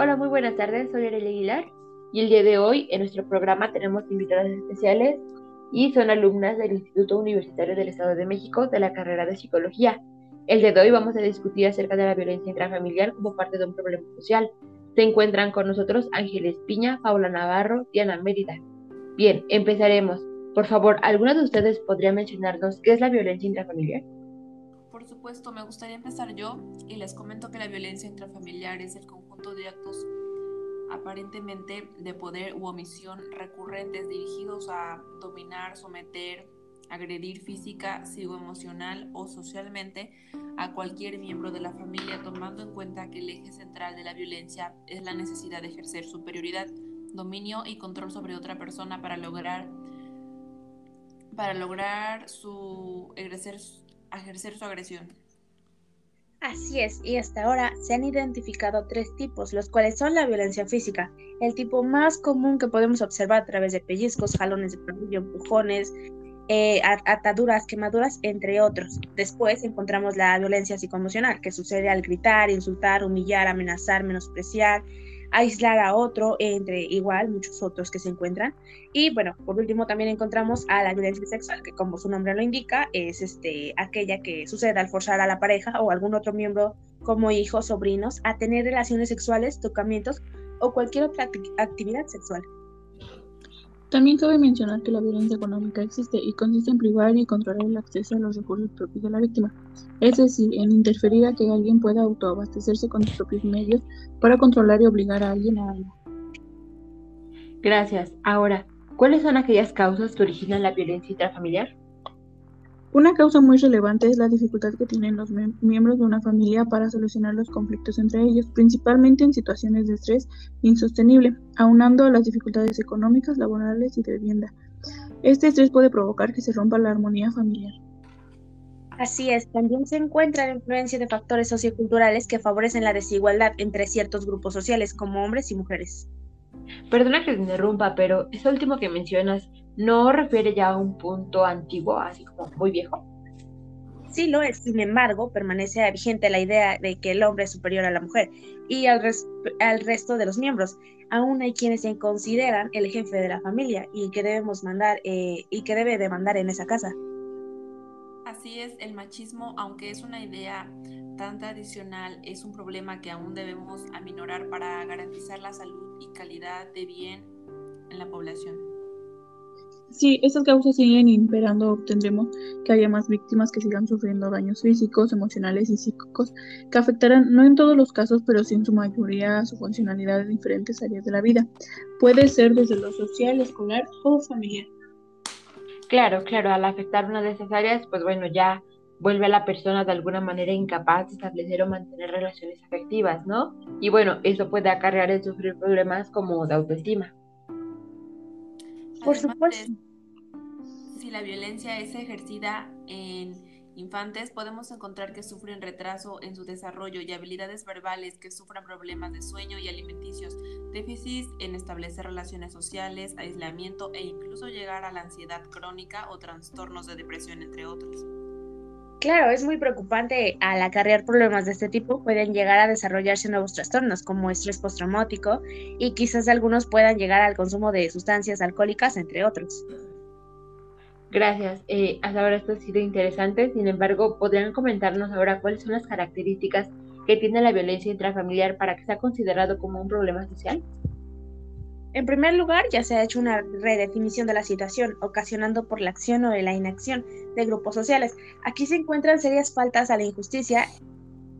Hola, muy buenas tardes, soy Arely Aguilar y el día de hoy en nuestro programa tenemos invitadas especiales y son alumnas del Instituto Universitario del Estado de México de la carrera de Psicología. El día de hoy vamos a discutir acerca de la violencia intrafamiliar como parte de un problema social. Se encuentran con nosotros Ángeles Piña, Paula Navarro, Diana Mérida. Bien, empezaremos. Por favor, ¿alguna de ustedes podría mencionarnos qué es la violencia intrafamiliar? Por supuesto, me gustaría empezar yo y les comento que la violencia intrafamiliar es el conjunto de actos aparentemente de poder u omisión recurrentes dirigidos a dominar, someter, agredir física, psicoemocional o socialmente a cualquier miembro de la familia, tomando en cuenta que el eje central de la violencia es la necesidad de ejercer superioridad, dominio y control sobre otra persona para lograr para lograr su ejercer, ejercer su agresión. Así es, y hasta ahora se han identificado tres tipos, los cuales son la violencia física, el tipo más común que podemos observar a través de pellizcos, jalones de cabello, empujones, eh, ataduras, quemaduras, entre otros. Después encontramos la violencia psicoemocional, que sucede al gritar, insultar, humillar, amenazar, menospreciar, aislar a otro, entre igual muchos otros que se encuentran. Y bueno, por último también encontramos a la violencia sexual, que como su nombre lo indica, es este, aquella que sucede al forzar a la pareja o algún otro miembro como hijos, sobrinos, a tener relaciones sexuales, tocamientos o cualquier otra actividad sexual. También cabe mencionar que la violencia económica existe y consiste en privar y controlar el acceso a los recursos propios de la víctima, es decir, en interferir a que alguien pueda autoabastecerse con sus propios medios para controlar y obligar a alguien a algo. Gracias. Ahora, ¿cuáles son aquellas causas que originan la violencia intrafamiliar? Una causa muy relevante es la dificultad que tienen los miembros de una familia para solucionar los conflictos entre ellos, principalmente en situaciones de estrés insostenible, aunando las dificultades económicas, laborales y de vivienda. Este estrés puede provocar que se rompa la armonía familiar. Así es, también se encuentra la influencia de factores socioculturales que favorecen la desigualdad entre ciertos grupos sociales, como hombres y mujeres. Perdona que te interrumpa, pero eso último que mencionas no refiere ya a un punto antiguo, así como muy viejo. Sí lo es, sin embargo, permanece vigente la idea de que el hombre es superior a la mujer y al, al resto de los miembros. Aún hay quienes se consideran el jefe de la familia y que debemos mandar eh, y que debe de mandar en esa casa. Así es, el machismo, aunque es una idea tan tradicional, es un problema que aún debemos aminorar para garantizar la salud y calidad de bien en la población. Si estas causas siguen imperando, obtendremos que haya más víctimas que sigan sufriendo daños físicos, emocionales y psíquicos que afectarán, no en todos los casos, pero sí en su mayoría, su funcionalidad en diferentes áreas de la vida. Puede ser desde lo social, escolar o familiar. Claro, claro, al afectar una de esas áreas, pues bueno, ya vuelve a la persona de alguna manera incapaz de establecer o mantener relaciones afectivas, ¿no? Y bueno, eso puede acarrear el sufrir problemas como de autoestima. Por supuesto. si la violencia es ejercida en infantes, podemos encontrar que sufren retraso en su desarrollo y habilidades verbales, que sufran problemas de sueño y alimenticios, déficits en establecer relaciones sociales, aislamiento e incluso llegar a la ansiedad crónica o trastornos de depresión, entre otros. Claro, es muy preocupante al acarrear problemas de este tipo, pueden llegar a desarrollarse nuevos trastornos como estrés postraumático y quizás algunos puedan llegar al consumo de sustancias alcohólicas, entre otros. Gracias. Eh, hasta ahora esto ha sido interesante, sin embargo, ¿podrían comentarnos ahora cuáles son las características que tiene la violencia intrafamiliar para que sea considerado como un problema social? En primer lugar, ya se ha hecho una redefinición de la situación, ocasionando por la acción o la inacción de grupos sociales. Aquí se encuentran serias faltas a la injusticia,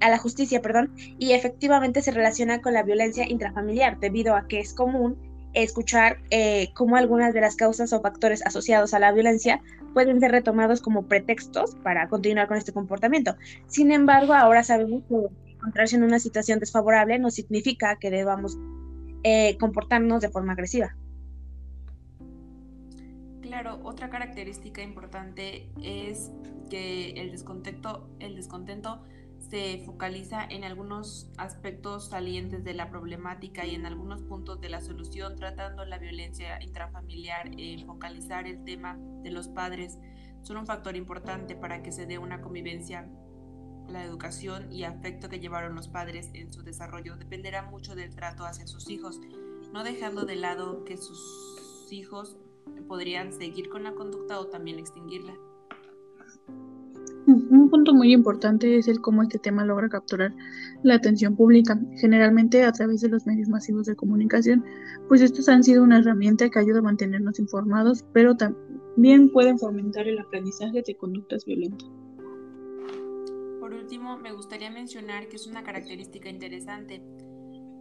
a la justicia, perdón, y efectivamente se relaciona con la violencia intrafamiliar, debido a que es común escuchar eh, cómo algunas de las causas o factores asociados a la violencia pueden ser retomados como pretextos para continuar con este comportamiento. Sin embargo, ahora sabemos que encontrarse en una situación desfavorable no significa que debamos eh, comportarnos de forma agresiva. Claro, otra característica importante es que el descontento, el descontento se focaliza en algunos aspectos salientes de la problemática y en algunos puntos de la solución, tratando la violencia intrafamiliar, eh, focalizar el tema de los padres, son un factor importante para que se dé una convivencia la educación y afecto que llevaron los padres en su desarrollo dependerá mucho del trato hacia sus hijos, no dejando de lado que sus hijos podrían seguir con la conducta o también extinguirla. Un punto muy importante es el cómo este tema logra capturar la atención pública, generalmente a través de los medios masivos de comunicación, pues estos han sido una herramienta que ayuda a mantenernos informados, pero también pueden fomentar el aprendizaje de conductas violentas. Por último, me gustaría mencionar que es una característica interesante,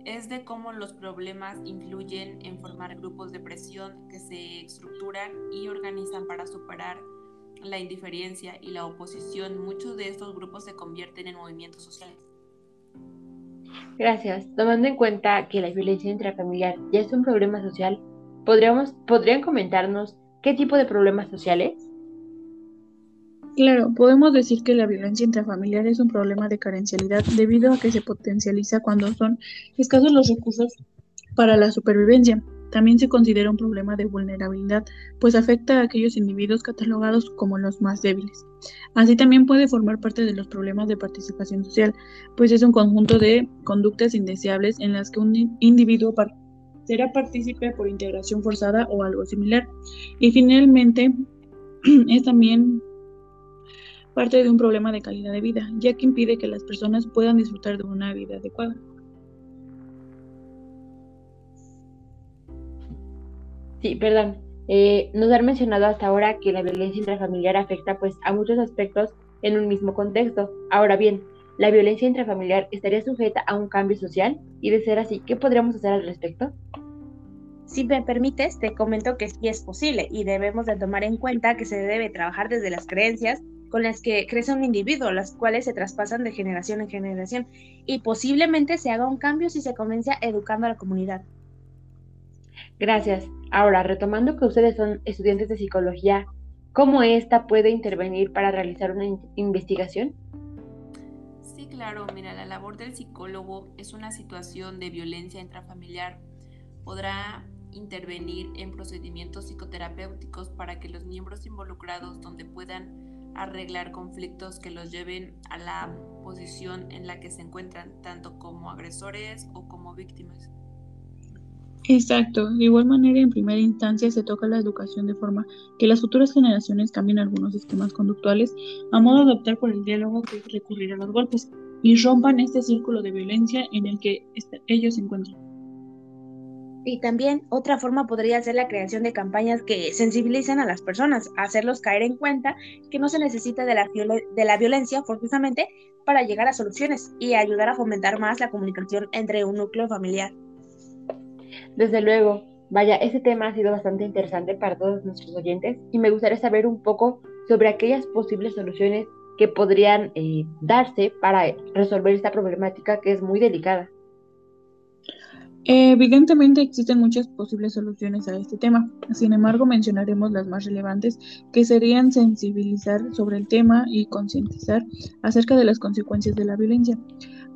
es de cómo los problemas influyen en formar grupos de presión que se estructuran y organizan para superar la indiferencia y la oposición, muchos de estos grupos se convierten en movimientos sociales. Gracias. Tomando en cuenta que la violencia intrafamiliar ya es un problema social, ¿podríamos, ¿podrían comentarnos qué tipo de problemas sociales? Claro, podemos decir que la violencia intrafamiliar es un problema de carencialidad debido a que se potencializa cuando son escasos los recursos para la supervivencia. También se considera un problema de vulnerabilidad, pues afecta a aquellos individuos catalogados como los más débiles. Así también puede formar parte de los problemas de participación social, pues es un conjunto de conductas indeseables en las que un individuo será partícipe por integración forzada o algo similar. Y finalmente es también parte de un problema de calidad de vida, ya que impide que las personas puedan disfrutar de una vida adecuada. Sí, perdón. Eh, nos han mencionado hasta ahora que la violencia intrafamiliar afecta pues a muchos aspectos en un mismo contexto. Ahora bien, ¿la violencia intrafamiliar estaría sujeta a un cambio social? Y de ser así, ¿qué podríamos hacer al respecto? Si me permites, te comento que sí es posible y debemos de tomar en cuenta que se debe trabajar desde las creencias con las que crece un individuo, las cuales se traspasan de generación en generación y posiblemente se haga un cambio si se comienza educando a la comunidad. Gracias. Ahora, retomando que ustedes son estudiantes de psicología, ¿cómo ésta puede intervenir para realizar una investigación? Sí, claro. Mira, la labor del psicólogo es una situación de violencia intrafamiliar. Podrá intervenir en procedimientos psicoterapéuticos para que los miembros involucrados donde puedan arreglar conflictos que los lleven a la posición en la que se encuentran, tanto como agresores o como víctimas. Exacto. De igual manera, en primera instancia se toca la educación de forma que las futuras generaciones cambien algunos esquemas conductuales a modo de optar por el diálogo que recurrir a los golpes y rompan este círculo de violencia en el que ellos se encuentran. Y también otra forma podría ser la creación de campañas que sensibilicen a las personas, hacerlos caer en cuenta que no se necesita de la, de la violencia forzosamente para llegar a soluciones y ayudar a fomentar más la comunicación entre un núcleo familiar. Desde luego, vaya, ese tema ha sido bastante interesante para todos nuestros oyentes y me gustaría saber un poco sobre aquellas posibles soluciones que podrían eh, darse para resolver esta problemática que es muy delicada. Evidentemente existen muchas posibles soluciones a este tema, sin embargo mencionaremos las más relevantes que serían sensibilizar sobre el tema y concientizar acerca de las consecuencias de la violencia.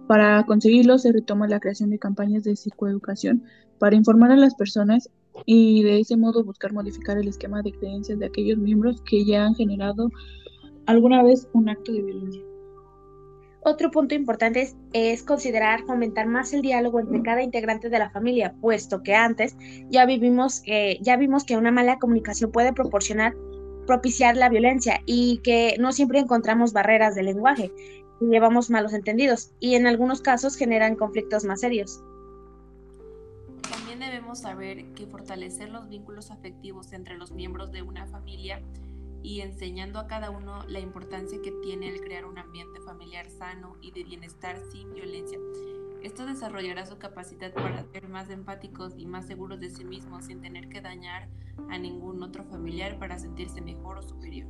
Para conseguirlo se retoma la creación de campañas de psicoeducación para informar a las personas y de ese modo buscar modificar el esquema de creencias de aquellos miembros que ya han generado alguna vez un acto de violencia. Otro punto importante es, considerar fomentar más el diálogo entre cada integrante de la familia, puesto que antes ya vivimos, ya vimos que una mala comunicación puede proporcionar, propiciar la violencia y que no siempre encontramos barreras de lenguaje y llevamos malos entendidos y en algunos casos generan conflictos más serios. Debemos saber que fortalecer los vínculos afectivos entre los miembros de una familia y enseñando a cada uno la importancia que tiene el crear un ambiente familiar sano y de bienestar sin violencia. Esto desarrollará su capacidad para ser más empáticos y más seguros de sí mismos sin tener que dañar a ningún otro familiar para sentirse mejor o superior.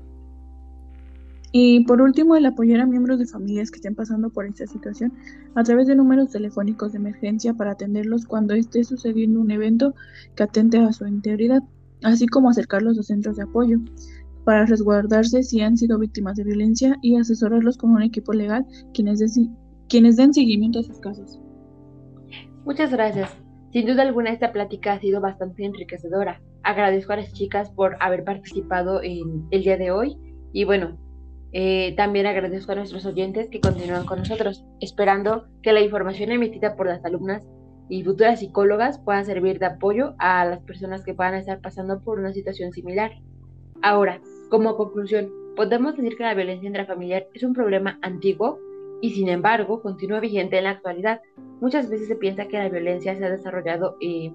Y por último, el apoyar a miembros de familias que estén pasando por esta situación a través de números telefónicos de emergencia para atenderlos cuando esté sucediendo un evento que atente a su integridad, así como acercarlos a centros de apoyo para resguardarse si han sido víctimas de violencia y asesorarlos con un equipo legal quienes, quienes den seguimiento a sus casos. Muchas gracias. Sin duda alguna esta plática ha sido bastante enriquecedora. Agradezco a las chicas por haber participado en el día de hoy y bueno, Eh, también agradezco a nuestros oyentes que continúan con nosotros, esperando que la información emitida por las alumnas y futuras psicólogas pueda servir de apoyo a las personas que puedan estar pasando por una situación similar. Ahora, como conclusión, podemos decir que la violencia intrafamiliar es un problema antiguo y sin embargo continúa vigente en la actualidad. Muchas veces se piensa que la violencia se ha desarrollado eh,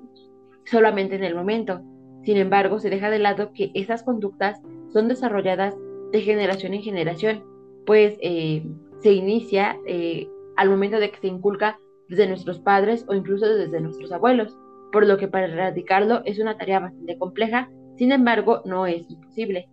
solamente en el momento. Sin embargo, se deja de lado que esas conductas son desarrolladas de generación en generación, pues eh, se inicia eh, al momento de que se inculca desde nuestros padres o incluso desde nuestros abuelos, por lo que para erradicarlo es una tarea bastante compleja, sin embargo no es imposible.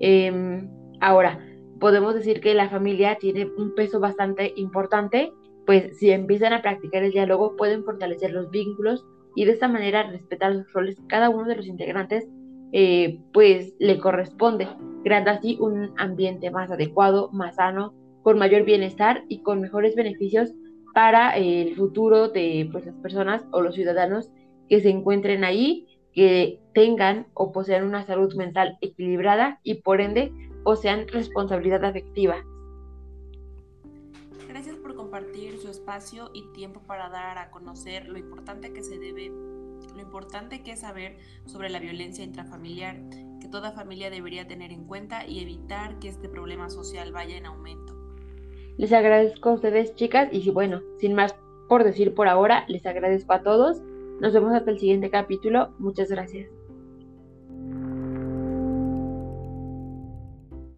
Em, ahora, podemos decir que la familia tiene un peso bastante importante, pues si empiezan a practicar el diálogo pueden fortalecer los vínculos y de esta manera respetar los roles cada uno de los integrantes eh, pues le corresponde, creando así un ambiente más adecuado, más sano, con mayor bienestar y con mejores beneficios para el futuro de pues, las personas o los ciudadanos que se encuentren ahí, que tengan o posean una salud mental equilibrada y por ende posean responsabilidad afectiva. Gracias por compartir su espacio y tiempo para dar a conocer lo importante que se debe lo importante que es saber sobre la violencia intrafamiliar, que toda familia debería tener en cuenta y evitar que este problema social vaya en aumento. Les agradezco a ustedes, chicas, y bueno, sin más por decir por ahora, les agradezco a todos. Nos vemos hasta el siguiente capítulo. Muchas gracias.